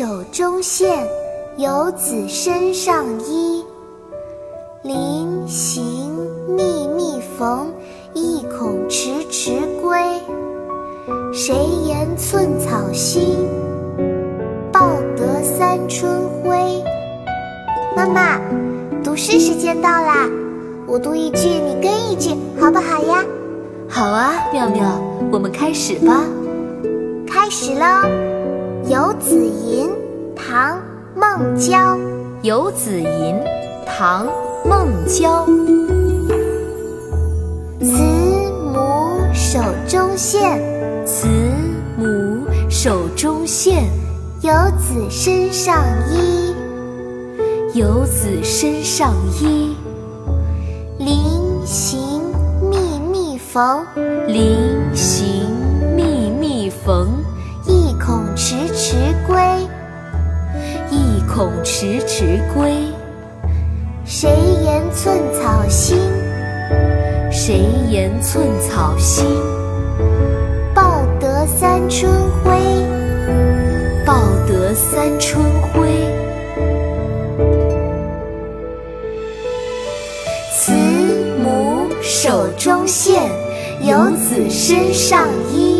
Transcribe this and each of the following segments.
手中线，游子身上衣。临行密密缝，意恐迟迟归。谁言寸草心，报得三春晖。妈妈，读诗时间到啦！我读一句，你跟一句，好不好呀？好啊，妙妙，我们开始吧。开始喽，《游子吟》唐·孟郊。《游子吟》唐·孟郊。慈母手中线，慈母手中线，游子身上衣。游子身上衣。临行密密缝，临行密密缝，恐迟迟归。谁言寸草心，谁言寸草心，报得三春晖。报得三春晖。慈母手中线，游子身上衣。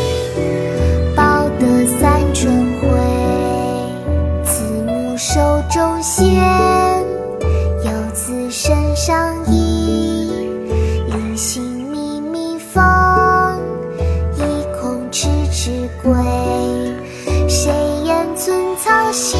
中仙，游子身上衣。临行密密缝，意恐迟迟归。谁言寸草心，